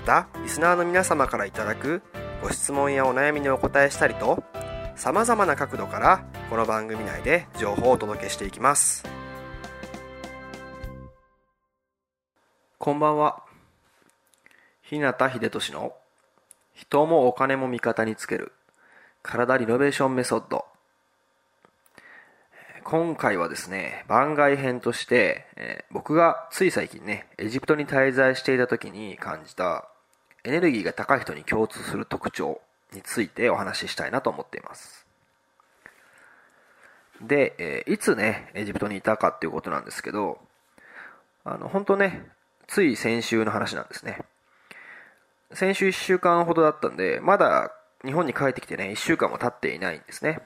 またリスナーの皆様からいただくご質問やお悩みにお答えしたりとさまざまな角度からこの番組内で情報をお届けしていきます。こんばんは。日向秀俊の人もお金も味方につける体リノベーションメソッド。今回はですね、番外編として、えー、僕がつい最近ね、エジプトに滞在していた時に感じたエネルギーが高い人に共通する特徴についてお話ししたいなと思っています。で、えー、いつね、エジプトにいたかっていうことなんですけど、あの、本当ね、つい先週の話なんですね。先週1週間ほどだったんで、まだ日本に帰ってきてね、1週間も経っていないんですね。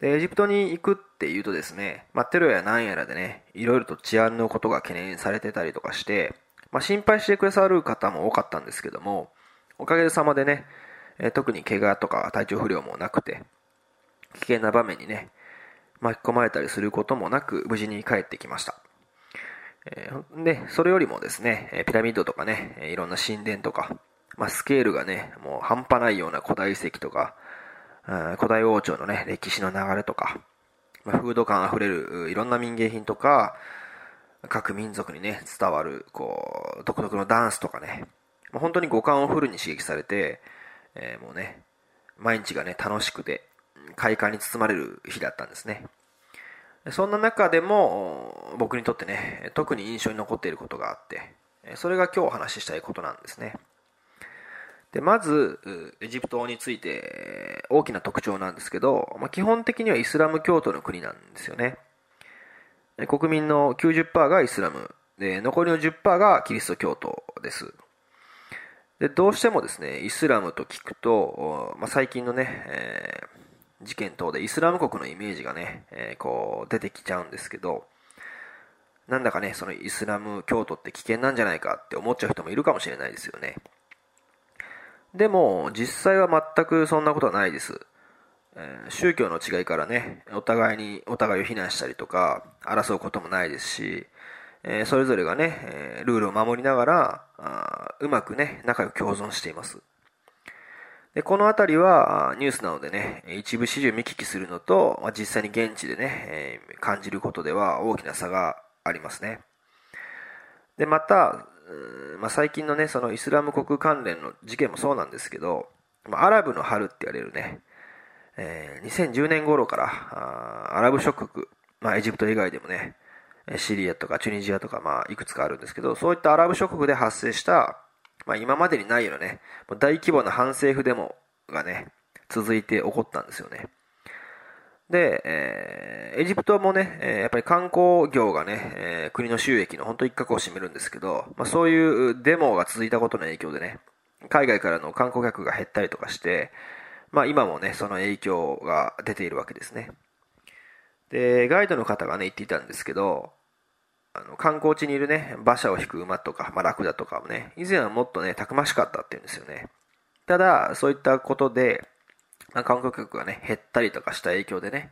で、エジプトに行くっていうとですね、まあ、テロやなんやらでね、いろいろと治安のことが懸念されてたりとかして、まあ、心配してくださる方も多かったんですけども、おかげさまでね、えー、特に怪我とか体調不良もなくて、危険な場面にね、巻き込まれたりすることもなく、無事に帰ってきました。えー、で、それよりもですね、ピラミッドとかね、いろんな神殿とか、まあ、スケールがね、もう半端ないような古代遺跡とか、古代王朝のね、歴史の流れとか、まあ、風土感あふれるいろんな民芸品とか、各民族にね、伝わる、こう、独特のダンスとかね、まあ、本当に五感をフルに刺激されて、えー、もうね、毎日がね、楽しくて、快感に包まれる日だったんですね。そんな中でも、僕にとってね、特に印象に残っていることがあって、それが今日お話ししたいことなんですね。で、まず、エジプトについて大きな特徴なんですけど、まあ、基本的にはイスラム教徒の国なんですよね。国民の90%がイスラム、で、残りの10%がキリスト教徒です。で、どうしてもですね、イスラムと聞くと、まあ、最近のね、えー、事件等でイスラム国のイメージがね、えー、こう出てきちゃうんですけど、なんだかね、そのイスラム教徒って危険なんじゃないかって思っちゃう人もいるかもしれないですよね。でも、実際は全くそんなことはないです。えー、宗教の違いからね、お互いに、お互いを非難したりとか、争うこともないですし、えー、それぞれがね、え、ルールを守りながら、あうまくね、仲良く共存しています。で、このあたりは、ニュースなのでね、一部始終見聞きするのと、まあ、実際に現地でね、えー、感じることでは大きな差がありますね。で、また、まあ、最近のね、そのイスラム国関連の事件もそうなんですけど、まあ、アラブの春って言われるね、えー、2010年頃からアラブ諸国、まあ、エジプト以外でもね、シリアとかチュニジアとか、まあ、いくつかあるんですけど、そういったアラブ諸国で発生した、まあ、今までにないようなね、大規模な反政府デモがね、続いて起こったんですよね。で、えー、エジプトもね、えー、やっぱり観光業がね、えー、国の収益の本当一角を占めるんですけど、まあ、そういうデモが続いたことの影響でね、海外からの観光客が減ったりとかして、まあ今もね、その影響が出ているわけですね。で、ガイドの方がね、言っていたんですけど、あの、観光地にいるね、馬車を引く馬とか、まあ、ラクダとかもね、以前はもっとね、たくましかったって言うんですよね。ただ、そういったことで、まあ、観光客がね、減ったりとかした影響でね、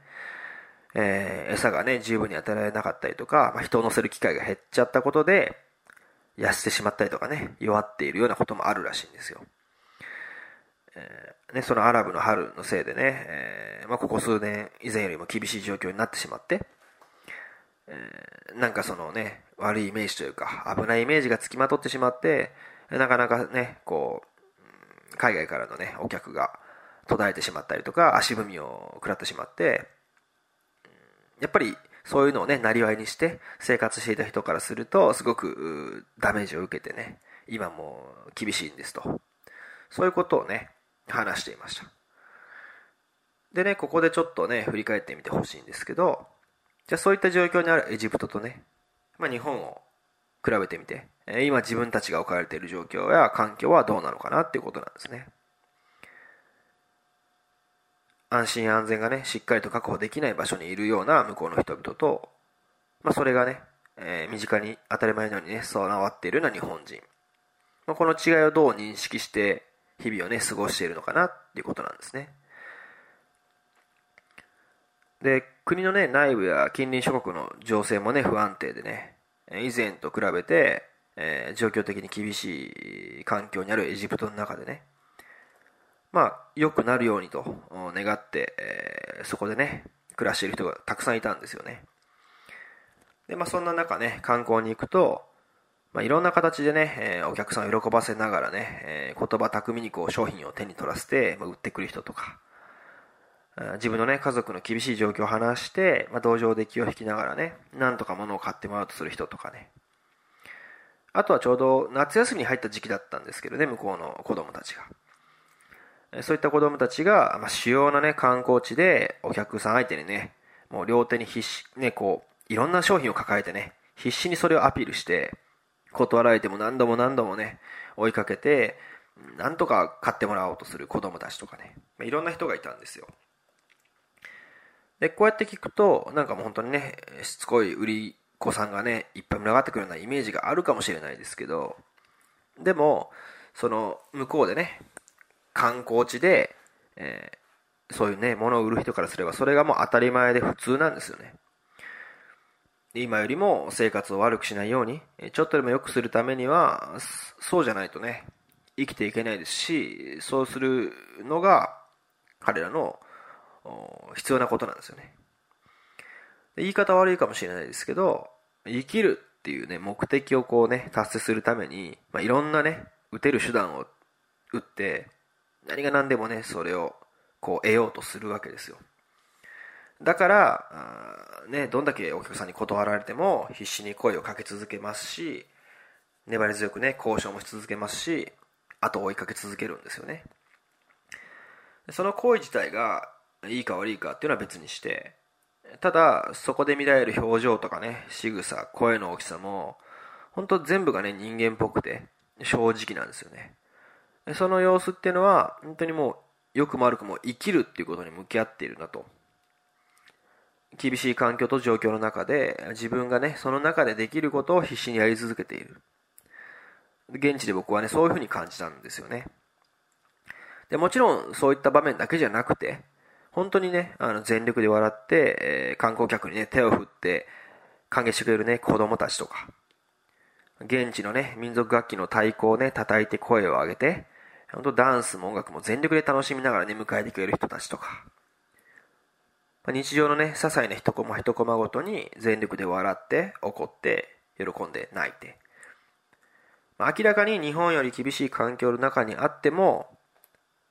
えー、餌がね、十分に与えられなかったりとか、まあ、人を乗せる機会が減っちゃったことで、痩せてしまったりとかね、弱っているようなこともあるらしいんですよ。えー、ね、そのアラブの春のせいでね、えー、まあ、ここ数年以前よりも厳しい状況になってしまって、えー、なんかそのね、悪いイメージというか、危ないイメージがつきまとってしまって、なかなかね、こう、海外からのね、お客が途絶えてしまったりとか、足踏みを食らってしまって、やっぱりそういうのをね、なりわいにして生活していた人からすると、すごくダメージを受けてね、今も厳しいんですと。そういうことをね、話していました。でね、ここでちょっとね、振り返ってみてほしいんですけど、じゃあそういった状況にあるエジプトとね、まあ日本を比べてみて、今自分たちが置かれている状況や環境はどうなのかなっていうことなんですね。安心安全がね、しっかりと確保できない場所にいるような向こうの人々と、まあそれがね、えー、身近に当たり前のようにね、備わっているような日本人。まあ、この違いをどう認識して日々をね、過ごしているのかなっていうことなんですね。で、国のね、内部や近隣諸国の情勢もね、不安定でね、以前と比べて、えー、状況的に厳しい環境にあるエジプトの中でね、まあ、良くなるようにと願って、えー、そこでね、暮らしている人がたくさんいたんですよね。で、まあ、そんな中ね、観光に行くと、まあ、いろんな形でね、えー、お客さんを喜ばせながらね、えー、言葉巧みにこう商品を手に取らせて、まあ、売ってくる人とか、自分のね、家族の厳しい状況を話して、まあ、同情で気を引きながらね、なんとか物を買ってもらおうとする人とかね。あとはちょうど夏休みに入った時期だったんですけどね、向こうの子供たちが。そういった子供たちが、まあ、主要なね、観光地でお客さん相手にね、もう両手に必死、ね、こう、いろんな商品を抱えてね、必死にそれをアピールして、断られても何度も何度もね、追いかけて、なんとか買ってもらおうとする子供たちとかね、まあ、いろんな人がいたんですよ。で、こうやって聞くと、なんかもう本当にね、しつこい売り子さんがね、いっぱい群がってくるようなイメージがあるかもしれないですけど、でも、その、向こうでね、観光地で、えー、そういうね、物を売る人からすれば、それがもう当たり前で普通なんですよね。今よりも生活を悪くしないように、ちょっとでも良くするためには、そうじゃないとね、生きていけないですし、そうするのが彼らの必要なことなんですよね。言い方悪いかもしれないですけど、生きるっていうね、目的をこうね、達成するために、まあ、いろんなね、打てる手段を打って、何が何でもね、それをこう得ようとするわけですよ。だから、ね、どんだけお客さんに断られても必死に声をかけ続けますし、粘り強くね、交渉もし続けますし、後を追いかけ続けるんですよね。その行為自体がいいか悪いかっていうのは別にして、ただ、そこで見られる表情とかね、仕草、声の大きさも、本当全部がね、人間っぽくて、正直なんですよね。その様子っていうのは、本当にもう、良くも悪くも生きるっていうことに向き合っているなと。厳しい環境と状況の中で、自分がね、その中でできることを必死にやり続けている。現地で僕はね、そういうふうに感じたんですよね。でもちろん、そういった場面だけじゃなくて、本当にね、あの全力で笑って、えー、観光客にね、手を振って、歓迎してくれるね、子供たちとか、現地のね、民族楽器の太鼓をね、叩いて声を上げて、本当ダンスも音楽も全力で楽しみながらね、迎えてくれる人たちとか、日常のね、些細な一コマ一コマごとに全力で笑って、怒って、喜んで、泣いて。明らかに日本より厳しい環境の中にあっても、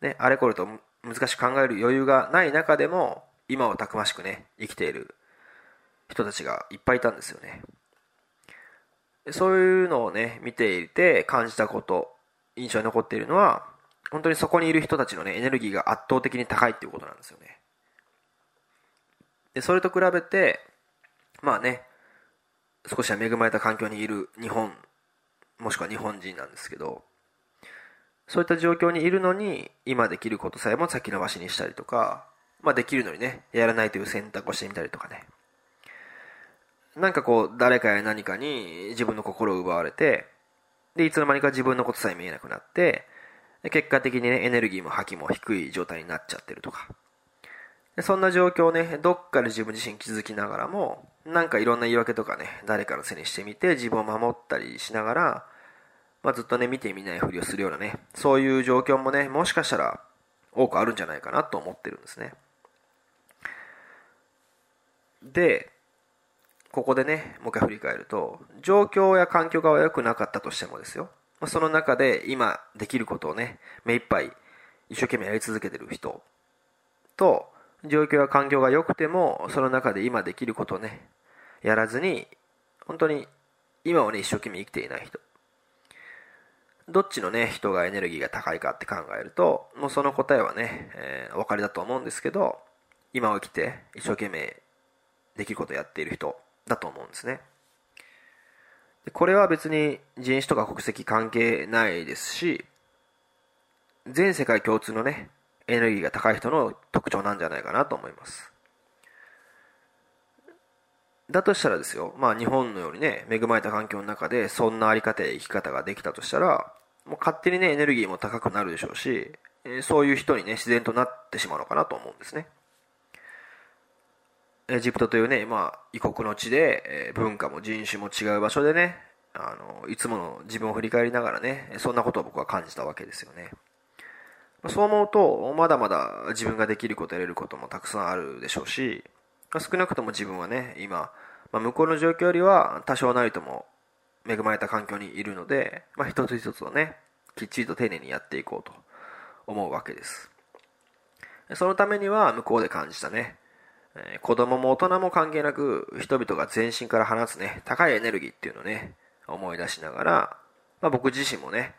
ね、あれこれと難しく考える余裕がない中でも、今をたくましくね、生きている人たちがいっぱいいたんですよね。そういうのをね、見ていて感じたこと、印象に残っているのは、本当にそこにいる人たちのね、エネルギーが圧倒的に高いっていうことなんですよね。で、それと比べて、まあね、少しは恵まれた環境にいる日本、もしくは日本人なんですけど、そういった状況にいるのに、今できることさえも先延ばしにしたりとか、まあできるのにね、やらないという選択をしてみたりとかね。なんかこう、誰かや何かに自分の心を奪われて、で、いつの間にか自分のことさえ見えなくなって、結果的にね、エネルギーも覇気も低い状態になっちゃってるとか。そんな状況をね、どっかで自分自身気づきながらも、なんかいろんな言い訳とかね、誰かのせいにしてみて自分を守ったりしながら、まあ、ずっとね、見てみないふりをするようなね、そういう状況もね、もしかしたら多くあるんじゃないかなと思ってるんですね。で、ここでね、もう一回振り返ると、状況や環境が良くなかったとしてもですよ。ま、その中で今できることをね、目いっぱい一生懸命やり続けてる人と、状況や環境が良くても、その中で今できることをね、やらずに、本当に今をね、一生懸命生きていない人。どっちのね、人がエネルギーが高いかって考えると、もうその答えはね、えー、お分かりだと思うんですけど、今を生きて一生懸命できることをやっている人だと思うんですねで。これは別に人種とか国籍関係ないですし、全世界共通のね、エネルギーが高い人の特徴なんじゃないかなと思います。だとしたらですよ、まあ日本のようにね、恵まれた環境の中でそんなあり方や生き方ができたとしたら、もう勝手にね、エネルギーも高くなるでしょうし、そういう人にね、自然となってしまうのかなと思うんですね。エジプトというね、まあ、異国の地で、え文化も人種も違う場所でね、あの、いつもの自分を振り返りながらね、そんなことを僕は感じたわけですよね。そう思うと、まだまだ自分ができること、やれることもたくさんあるでしょうし、少なくとも自分はね、今、まあ、向こうの状況よりは多少なりとも恵まれた環境にいるので、まあ、一つ一つをね、きっちりと丁寧にやっていこうと思うわけです。そのためには向こうで感じたね、え、子供も大人も関係なく人々が全身から放つね、高いエネルギーっていうのをね、思い出しながら、まあ、僕自身もね、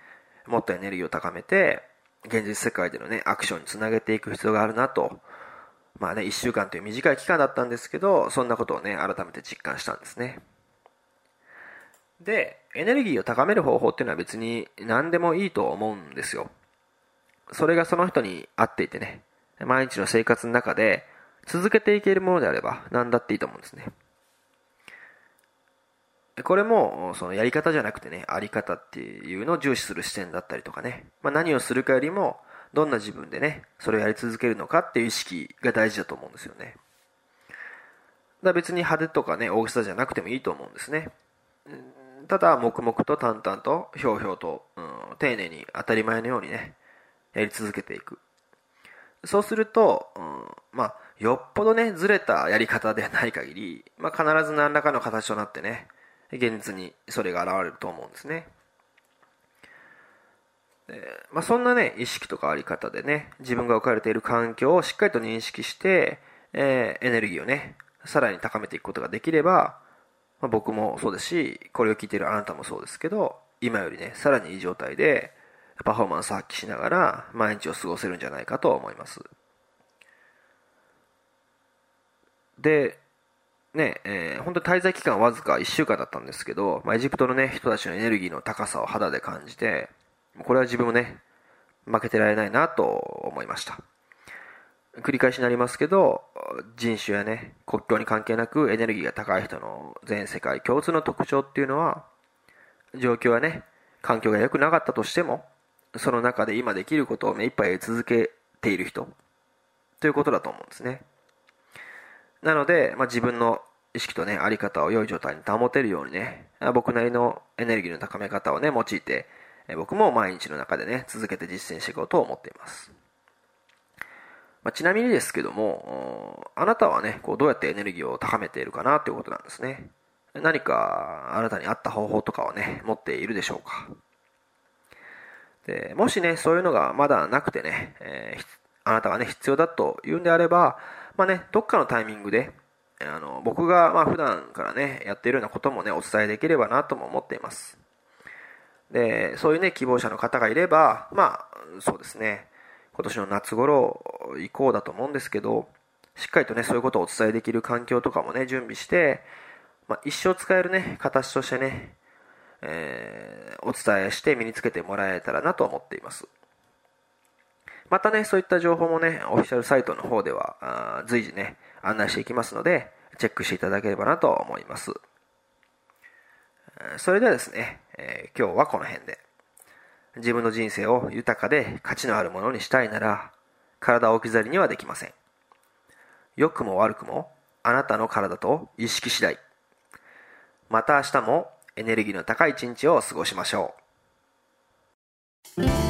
もっとエネルギーを高めて、現実世界でのね、アクションにつなげていく必要があるなと、まあね、1週間という短い期間だったんですけど、そんなことをね、改めて実感したんですね。で、エネルギーを高める方法っていうのは別に何でもいいと思うんですよ。それがその人に合っていてね、毎日の生活の中で続けていけるものであれば何だっていいと思うんですね。これも、そのやり方じゃなくてね、あり方っていうのを重視する視点だったりとかね、まあ、何をするかよりも、どんな自分でね、それをやり続けるのかっていう意識が大事だと思うんですよね。だ別に派手とかね、大きさじゃなくてもいいと思うんですね。ただ、黙々と淡々と、ひょうひょうと、うん、丁寧に当たり前のようにね、やり続けていく。そうすると、うん、まあ、よっぽどね、ずれたやり方ではない限り、まあ、必ず何らかの形となってね、現実にそれが現れると思うんですね。まあ、そんなね、意識とかあり方でね、自分が置かれている環境をしっかりと認識して、えー、エネルギーをね、さらに高めていくことができれば、まあ、僕もそうですし、これを聞いているあなたもそうですけど、今よりね、さらにいい状態で、パフォーマンス発揮しながら、毎日を過ごせるんじゃないかと思います。で、ね、えー、本当に滞在期間わずか1週間だったんですけど、まあ、エジプトのね、人たちのエネルギーの高さを肌で感じて、これは自分もね、負けてられないなと思いました。繰り返しになりますけど、人種やね、国境に関係なくエネルギーが高い人の全世界共通の特徴っていうのは、状況はね、環境が良くなかったとしても、その中で今できることを目いっぱい続けている人、ということだと思うんですね。なので、まあ、自分の意識とね、あり方を良い状態に保てるようにね、僕なりのエネルギーの高め方をね、用いて、僕も毎日の中でね、続けて実践していこうと思っています。まあ、ちなみにですけども、あなたはね、こうどうやってエネルギーを高めているかなということなんですね。何かあなたに合った方法とかはね、持っているでしょうか。でもしね、そういうのがまだなくてね、えー、あなたがね、必要だというんであれば、まあね、どっかのタイミングで、あの、僕がまあ普段からね、やっているようなこともね、お伝えできればなとも思っています。で、そういうね、希望者の方がいれば、まあ、そうですね、今年の夏頃以降だと思うんですけど、しっかりとね、そういうことをお伝えできる環境とかもね、準備して、まあ、一生使えるね、形としてね、えー、お伝えして身につけてもらえたらなと思っています。またね、そういった情報もね、オフィシャルサイトの方では、随時ね、案内していきますので、チェックしていただければなと思います。それではですね、えー、今日はこの辺で。自分の人生を豊かで価値のあるものにしたいなら、体を置き去りにはできません。良くも悪くも、あなたの体と意識次第。また明日もエネルギーの高い一日を過ごしましょう。